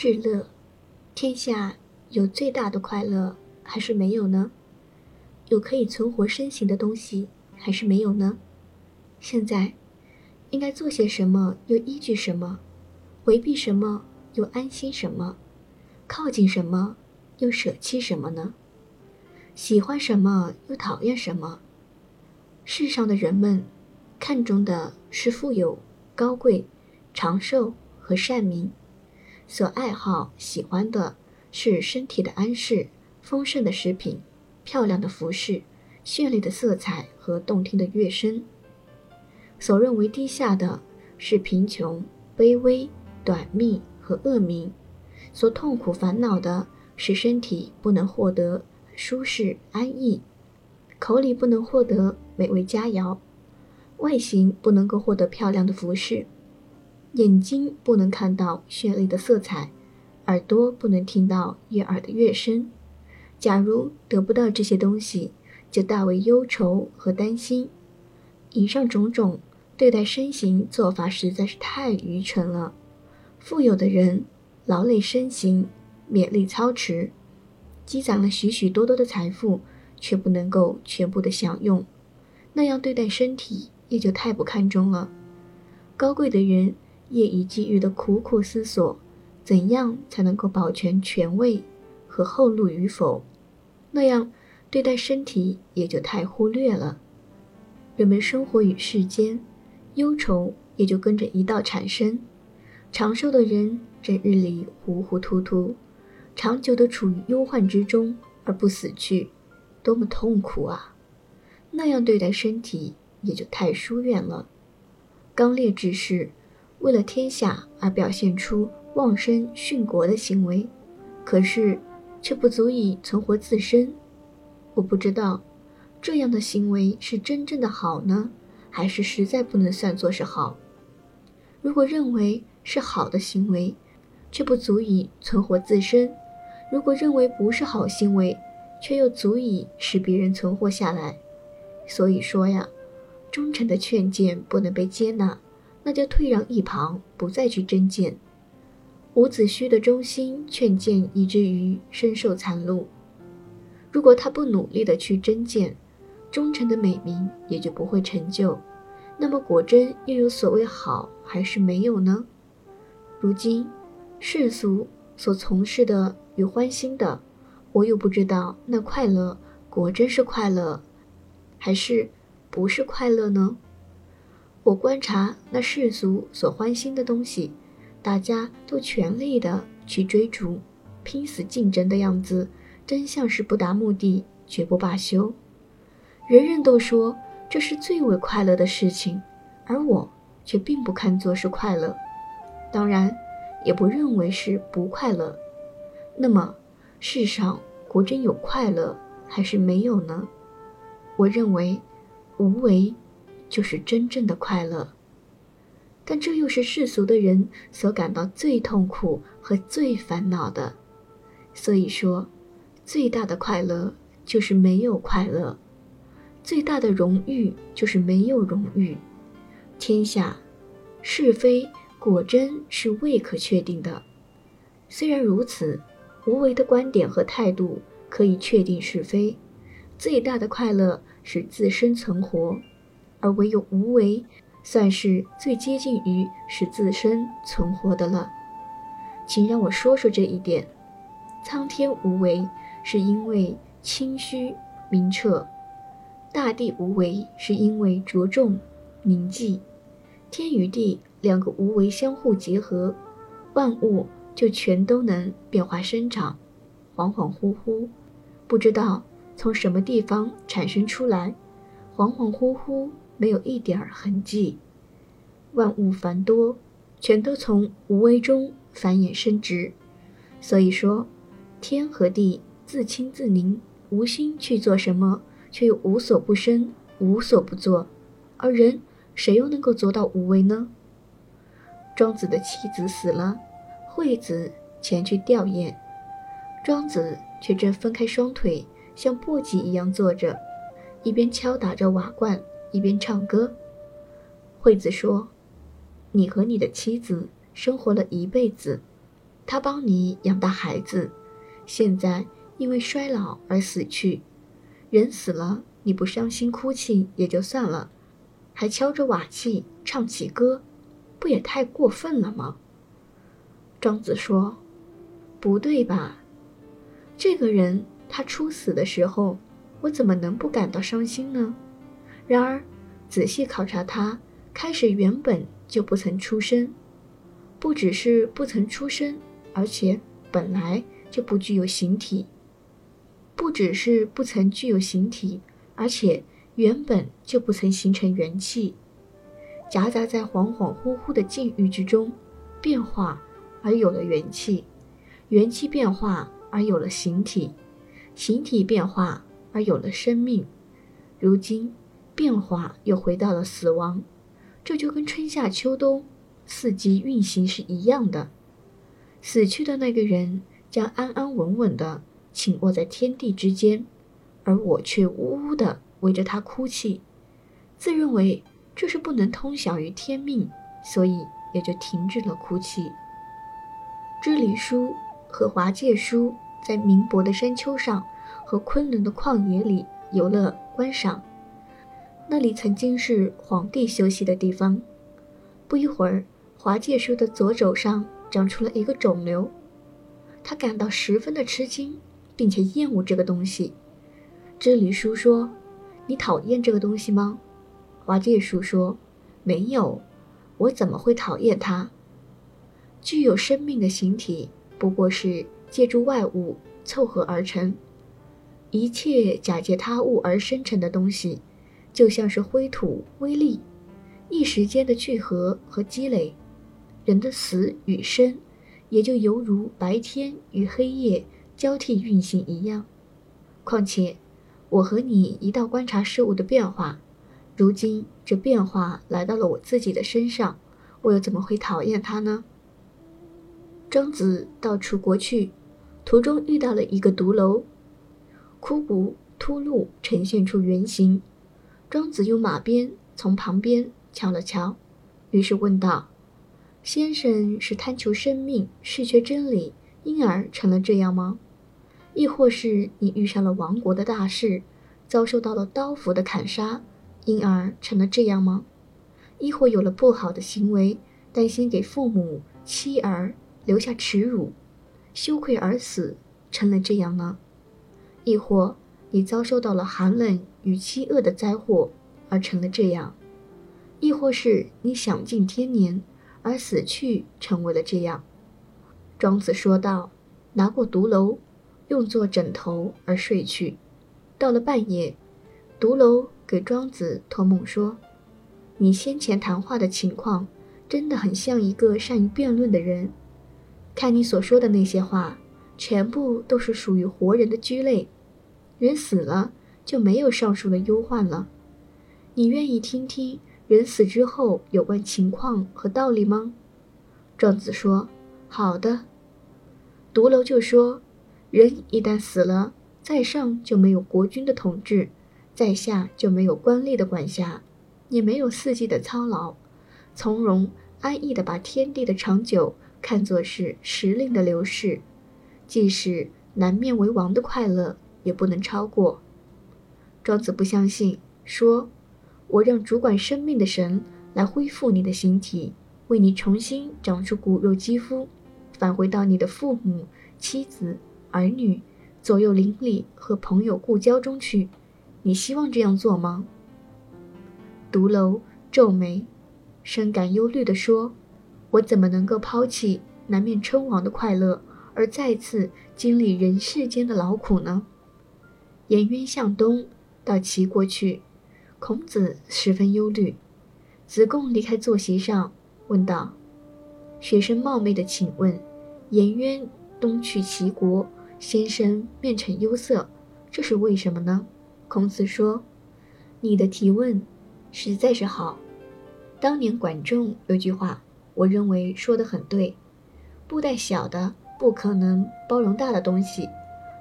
至乐，天下有最大的快乐还是没有呢？有可以存活身形的东西还是没有呢？现在应该做些什么？又依据什么？回避什么？又安心什么？靠近什么？又舍弃什么呢？喜欢什么？又讨厌什么？世上的人们看重的是富有、高贵、长寿和善名，所爱好、喜欢的是身体的安适、丰盛的食品。漂亮的服饰、绚丽的色彩和动听的乐声。所认为低下的是贫穷、卑微、短命和恶名；所痛苦烦恼的是身体不能获得舒适安逸，口里不能获得美味佳肴，外形不能够获得漂亮的服饰，眼睛不能看到绚丽的色彩，耳朵不能听到悦耳的乐声。假如得不到这些东西，就大为忧愁和担心。以上种种对待身形做法实在是太愚蠢了。富有的人劳累身形，勉力操持，积攒了许许多多的财富，却不能够全部的享用，那样对待身体也就太不看重了。高贵的人夜以继日的苦苦思索，怎样才能够保全权位和后路与否。那样对待身体也就太忽略了。人们生活于世间，忧愁也就跟着一道产生。长寿的人整日里糊糊涂涂，长久的处于忧患之中而不死去，多么痛苦啊！那样对待身体也就太疏远了。刚烈之士为了天下而表现出忘身殉国的行为，可是。却不足以存活自身。我不知道，这样的行为是真正的好呢，还是实在不能算作是好？如果认为是好的行为，却不足以存活自身；如果认为不是好行为，却又足以使别人存活下来。所以说呀，忠臣的劝谏不能被接纳，那就退让一旁，不再去争谏。伍子胥的忠心劝谏，以至于身受残戮。如果他不努力的去争谏，忠臣的美名也就不会成就。那么果真又有所谓好还是没有呢？如今世俗所从事的与欢心的，我又不知道那快乐果真是快乐，还是不是快乐呢？我观察那世俗所欢心的东西。大家都全力的去追逐，拼死竞争的样子，真像是不达目的绝不罢休。人人都说这是最为快乐的事情，而我却并不看作是快乐，当然也不认为是不快乐。那么，世上果真有快乐还是没有呢？我认为，无为就是真正的快乐。但这又是世俗的人所感到最痛苦和最烦恼的，所以说，最大的快乐就是没有快乐，最大的荣誉就是没有荣誉。天下是非果真是未可确定的，虽然如此，无为的观点和态度可以确定是非。最大的快乐是自身存活，而唯有无为。算是最接近于使自身存活的了，请让我说说这一点。苍天无为，是因为清虚明澈；大地无为，是因为着重凝寂。天与地两个无为相互结合，万物就全都能变化生长。恍恍惚惚，不知道从什么地方产生出来，恍恍惚惚。没有一点儿痕迹，万物繁多，全都从无为中繁衍生殖。所以说，天和地自清自宁，无心去做什么，却又无所不生，无所不作。而人，谁又能够做到无为呢？庄子的妻子死了，惠子前去吊唁，庄子却正分开双腿，像簸箕一样坐着，一边敲打着瓦罐。一边唱歌，惠子说：“你和你的妻子生活了一辈子，他帮你养大孩子，现在因为衰老而死去。人死了，你不伤心哭泣也就算了，还敲着瓦器唱起歌，不也太过分了吗？庄子说：“不对吧？这个人他初死的时候，我怎么能不感到伤心呢？然而仔细考察他，开始原本就不曾出生，不只是不曾出生，而且本来就不具有形体。不只是不曾具有形体，而且原本就不曾形成元气，夹杂在恍恍惚惚的境遇之中，变化。”而有了元气，元气变化而有了形体，形体变化而有了生命。如今变化又回到了死亡，这就跟春夏秋冬四季运行是一样的。死去的那个人将安安稳稳地倾卧在天地之间，而我却呜呜地围着他哭泣，自认为这是不能通晓于天命，所以也就停止了哭泣。知礼书和华介书在明博的山丘上和昆仑的旷野里游乐观赏，那里曾经是皇帝休息的地方。不一会儿，华介书的左肘上长出了一个肿瘤，他感到十分的吃惊，并且厌恶这个东西。知礼书说：“你讨厌这个东西吗？”华介书说：“没有，我怎么会讨厌它？”具有生命的形体，不过是借助外物凑合而成。一切假借他物而生成的东西，就像是灰土微粒，一时间的聚合和积累。人的死与生，也就犹如白天与黑夜交替运行一样。况且，我和你一道观察事物的变化，如今这变化来到了我自己的身上，我又怎么会讨厌它呢？庄子到楚国去，途中遇到了一个独楼，枯骨秃露，呈现出原形。庄子用马鞭从旁边敲了敲，于是问道：“先生是贪求生命，失却真理，因而成了这样吗？亦或是你遇上了亡国的大事，遭受到了刀斧的砍杀，因而成了这样吗？亦或有了不好的行为，担心给父母妻儿？”留下耻辱、羞愧而死，成了这样呢？亦或你遭受到了寒冷与饥饿的灾祸，而成了这样？亦或是你享尽天年而死去，成为了这样？庄子说道：“拿过独楼，用作枕头而睡去。到了半夜，独楼给庄子托梦说：‘你先前谈话的情况，真的很像一个善于辩论的人。’”看你所说的那些话，全部都是属于活人的居类。人死了就没有上述的忧患了。你愿意听听人死之后有关情况和道理吗？庄子说：“好的。”独楼就说：“人一旦死了，在上就没有国君的统治，在下就没有官吏的管辖，也没有四季的操劳，从容安逸地把天地的长久。”看作是时令的流逝，即使南面为王的快乐，也不能超过。庄子不相信，说：“我让主管生命的神来恢复你的形体，为你重新长出骨肉肌肤，返回到你的父母、妻子、儿女、左右邻里和朋友故交中去。你希望这样做吗？”独楼皱眉，深感忧虑地说。我怎么能够抛弃南面称王的快乐，而再次经历人世间的劳苦呢？颜渊向东到齐国去，孔子十分忧虑。子贡离开坐席上，问道：“学生冒昧的请问，颜渊东去齐国，先生面呈忧色，这是为什么呢？”孔子说：“你的提问实在是好。当年管仲有句话。”我认为说的很对，布袋小的不可能包容大的东西，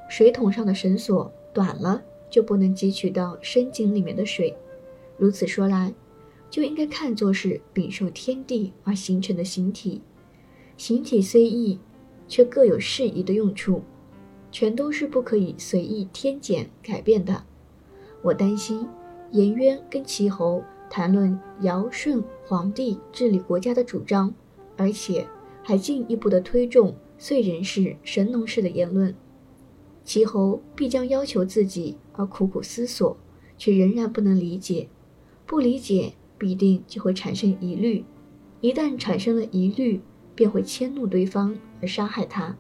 水桶上的绳索短了就不能汲取到深井里面的水。如此说来，就应该看作是禀受天地而形成的形体。形体虽异，却各有适宜的用处，全都是不可以随意添减改变的。我担心颜渊跟齐侯谈论尧舜皇帝治理国家的主张，而且还进一步的推重燧人氏、神农氏的言论。齐侯必将要求自己而苦苦思索，却仍然不能理解，不理解必定就会产生疑虑，一旦产生了疑虑。便会迁怒对方而伤害他。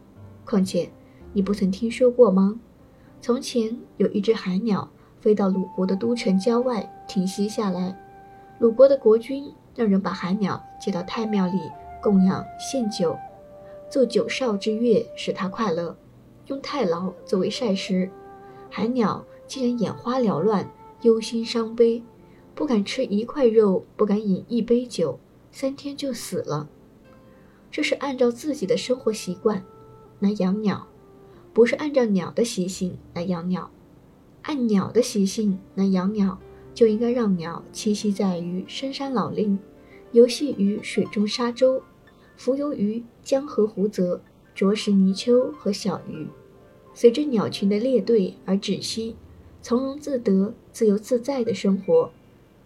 况且，你不曾听说过吗？从前有一只海鸟飞到鲁国的都城郊外停息下来，鲁国的国君让人把海鸟接到太庙里供养献酒，奏九少之乐，使他快乐。用太牢作为晒食，海鸟竟然眼花缭乱，忧心伤悲，不敢吃一块肉，不敢饮一杯酒，三天就死了。这是按照自己的生活习惯来养鸟，不是按照鸟的习性来养鸟。按鸟的习性来养鸟，就应该让鸟栖息在于深山老林，游戏于水中沙洲，浮游于江河湖泽，啄食泥鳅和小鱼，随着鸟群的列队而止息，从容自得、自由自在的生活。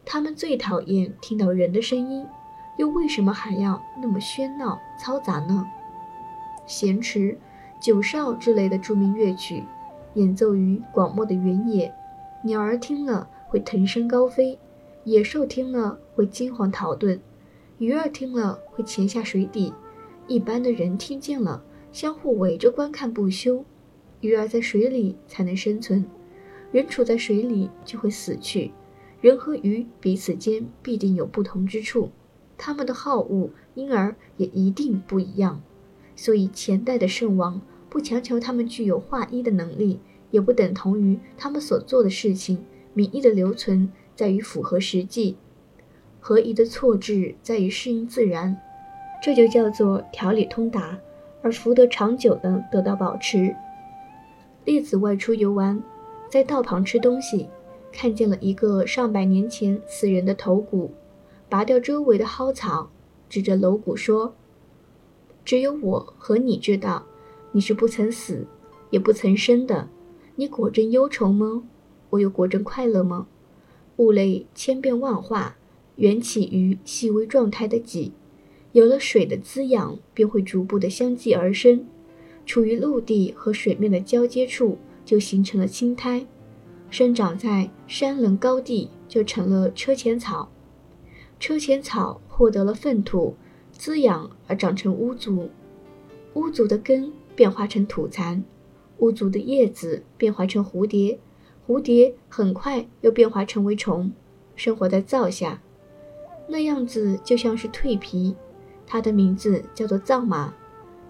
它们最讨厌听到人的声音。又为什么还要那么喧闹嘈杂呢？弦池、九哨之类的著名乐曲，演奏于广袤的原野，鸟儿听了会腾身高飞，野兽听了会惊惶逃遁，鱼儿听了会潜下水底，一般的人听见了，相互围着观看不休。鱼儿在水里才能生存，人处在水里就会死去。人和鱼彼此间必定有不同之处。他们的好恶，因而也一定不一样。所以前代的圣王不强求他们具有化一的能力，也不等同于他们所做的事情民意的留存在于符合实际，合一的错置在于适应自然。这就叫做条理通达，而福德长久的得到保持。列子外出游玩，在道旁吃东西，看见了一个上百年前死人的头骨。拔掉周围的蒿草，指着楼骨说：“只有我和你知道，你是不曾死，也不曾生的。你果真忧愁吗？我又果真快乐吗？物类千变万化，缘起于细微状态的己，有了水的滋养，便会逐步的相继而生。处于陆地和水面的交接处，就形成了青苔；生长在山棱高地，就成了车前草。”车前草获得了粪土滋养而长成乌足，乌足的根变化成土蚕，乌足的叶子变化成蝴蝶，蝴蝶很快又变化成为虫，生活在灶下，那样子就像是蜕皮。它的名字叫做藏马，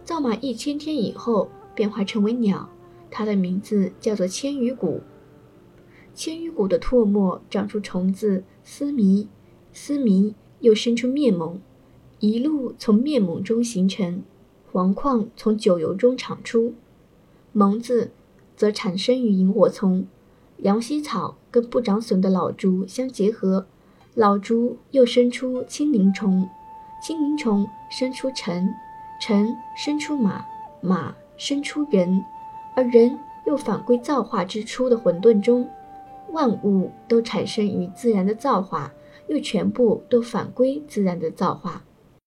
藏马一千天以后变化成为鸟，它的名字叫做千羽谷，千羽谷的唾沫长出虫子丝迷。丝迷又生出面蒙，一路从面蒙中形成，黄矿从酒油中产出，蒙子则产生于萤火虫。羊膝草跟不长笋的老竹相结合，老竹又生出青鳞虫，精灵虫生出尘，尘生出马，马生出人，而人又返归造化之初的混沌中。万物都产生于自然的造化。又全部都返归自然的造化。